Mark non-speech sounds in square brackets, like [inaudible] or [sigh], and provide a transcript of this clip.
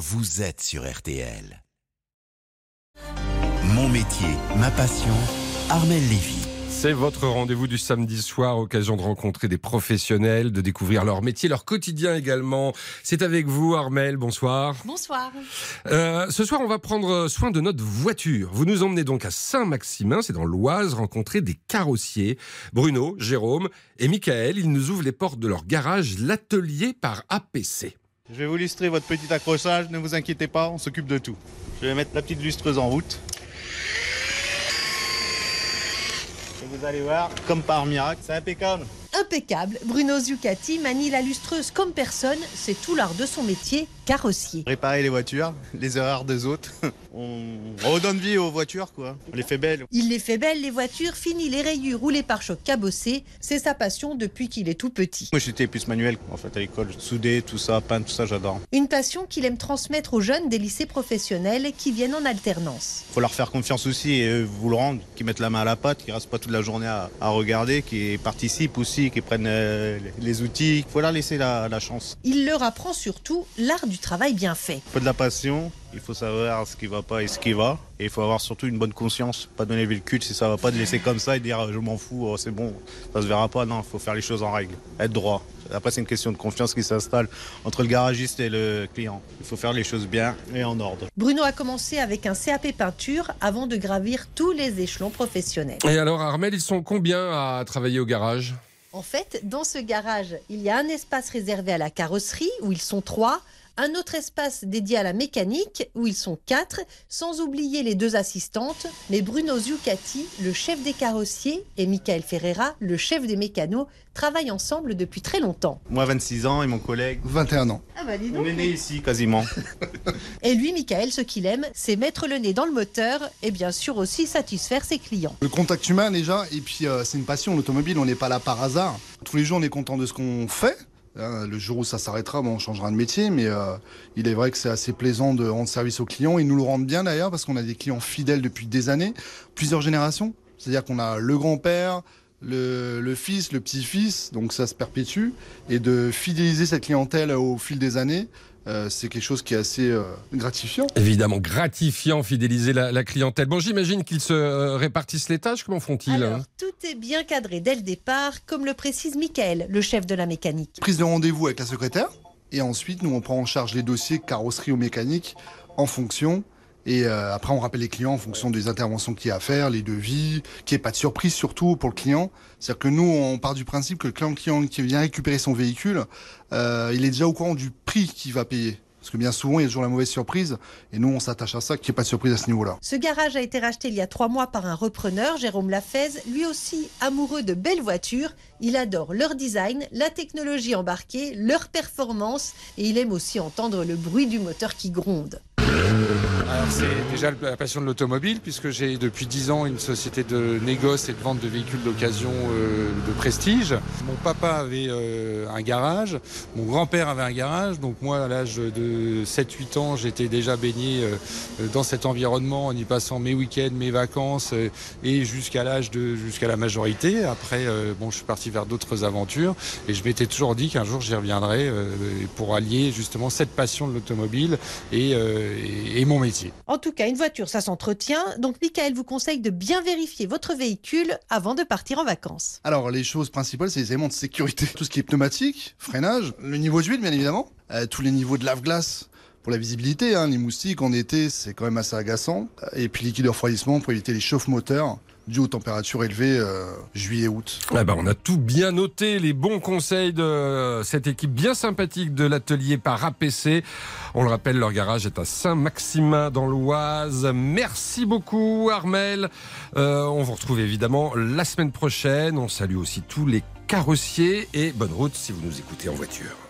vous êtes sur RTL. Mon métier, ma passion, Armel Lévy. C'est votre rendez-vous du samedi soir, occasion de rencontrer des professionnels, de découvrir leur métier, leur quotidien également. C'est avec vous, Armel. Bonsoir. Bonsoir. Euh, ce soir, on va prendre soin de notre voiture. Vous nous emmenez donc à Saint-Maximin, c'est dans l'Oise, rencontrer des carrossiers. Bruno, Jérôme et Michael, ils nous ouvrent les portes de leur garage, l'atelier par APC. Je vais vous illustrer votre petit accrochage, ne vous inquiétez pas, on s'occupe de tout. Je vais mettre la petite lustreuse en route. Et vous allez voir, comme par miracle, c'est impeccable. Impeccable, Bruno Zucati manie la lustreuse comme personne, c'est tout l'art de son métier, carrossier. Réparer les voitures, les erreurs des autres. [laughs] On redonne vie aux voitures, quoi. On les fait belles. Il les fait belles les voitures, fini les rayures ou les pare-chocs cabossés, c'est sa passion depuis qu'il est tout petit. Moi, j'étais plus manuel, en fait, à l'école. Souder, tout ça, peindre, tout ça, j'adore. Une passion qu'il aime transmettre aux jeunes des lycées professionnels qui viennent en alternance. Faut leur faire confiance aussi et eux, vous le rendre, qui mettent la main à la pâte, qui restent pas toute la journée à, à regarder, qui participent aussi, qui prennent euh, les outils. Il faut leur laisser la, la chance. Il leur apprend surtout l'art du travail bien fait. Il faut de la passion, il faut savoir ce qui va pas et ce qui va. Et il faut avoir surtout une bonne conscience, pas donner le véhicule si ça va pas, de laisser comme ça et dire je m'en fous, oh, c'est bon, ça se verra pas. Non, il faut faire les choses en règle, être droit. Après, c'est une question de confiance qui s'installe entre le garagiste et le client. Il faut faire les choses bien et en ordre. Bruno a commencé avec un CAP peinture avant de gravir tous les échelons professionnels. Et alors, Armel, ils sont combien à travailler au garage? En fait, dans ce garage, il y a un espace réservé à la carrosserie où ils sont trois, un autre espace dédié à la mécanique où ils sont quatre, sans oublier les deux assistantes, mais Bruno Zucati, le chef des carrossiers, et Michael Ferreira, le chef des mécanos, travaillent ensemble depuis très longtemps. Moi, 26 ans et mon collègue, 21 ans. Ah bah dis on est né ici quasiment. [laughs] Et lui, Michael, ce qu'il aime, c'est mettre le nez dans le moteur et bien sûr aussi satisfaire ses clients. Le contact humain déjà, et puis euh, c'est une passion, l'automobile, on n'est pas là par hasard. Tous les jours, on est content de ce qu'on fait. Hein, Le jour où ça s'arrêtera, bon, on changera de métier, mais euh, il est vrai que c'est assez plaisant de rendre service aux clients. Ils nous le rendent bien d'ailleurs, parce qu'on a des clients fidèles depuis des années, plusieurs générations. C'est-à-dire qu'on a le grand-père, le, le fils, le petit-fils, donc ça se perpétue. Et de fidéliser cette clientèle au fil des années, euh, c'est quelque chose qui est assez euh, gratifiant. Évidemment, gratifiant, fidéliser la, la clientèle. Bon, j'imagine qu'ils se euh, répartissent les tâches. Comment font-ils Alors, tout est bien cadré dès le départ, comme le précise Michael, le chef de la mécanique. Prise de rendez-vous avec la secrétaire, et ensuite nous on prend en charge les dossiers carrosserie ou mécanique en fonction. Et euh, après, on rappelle les clients en fonction des interventions qu'il y a à faire, les devis, qu'il n'y ait pas de surprise surtout pour le client. C'est-à-dire que nous, on part du principe que le client, client qui vient récupérer son véhicule, euh, il est déjà au courant du prix qu'il va payer. Parce que bien souvent, il y a toujours la mauvaise surprise. Et nous, on s'attache à ça, qu'il n'y ait pas de surprise à ce niveau-là. Ce garage a été racheté il y a trois mois par un repreneur, Jérôme Lafez, lui aussi amoureux de belles voitures. Il adore leur design, la technologie embarquée, leur performance et il aime aussi entendre le bruit du moteur qui gronde. Alors c'est déjà la passion de l'automobile puisque j'ai depuis 10 ans une société de négoce et de vente de véhicules d'occasion euh, de prestige. Mon papa avait euh, un garage, mon grand-père avait un garage, donc moi à l'âge de 7-8 ans j'étais déjà baigné euh, dans cet environnement en y passant mes week-ends, mes vacances et jusqu'à l'âge de jusqu'à la majorité. Après bon je suis parti vers d'autres aventures et je m'étais toujours dit qu'un jour j'y reviendrai euh, pour allier justement cette passion de l'automobile et mon métier. En tout cas, une voiture, ça s'entretient. Donc, Michael vous conseille de bien vérifier votre véhicule avant de partir en vacances. Alors, les choses principales, c'est les éléments de sécurité. Tout ce qui est pneumatique, freinage, le niveau d'huile, bien évidemment, euh, tous les niveaux de lave-glace pour la visibilité. hein. Les moustiques, en été, c'est quand même assez agaçant. Et puis, liquide de refroidissement pour éviter les chauffe-moteurs dû aux températures élevées euh, juillet-août. Ah bah, on a tout bien noté, les bons conseils de cette équipe bien sympathique de l'atelier par APC. On le rappelle, leur garage est à Saint-Maximin dans l'Oise. Merci beaucoup Armel. Euh, on vous retrouve évidemment la semaine prochaine. On salue aussi tous les carrossiers et bonne route si vous nous écoutez en voiture.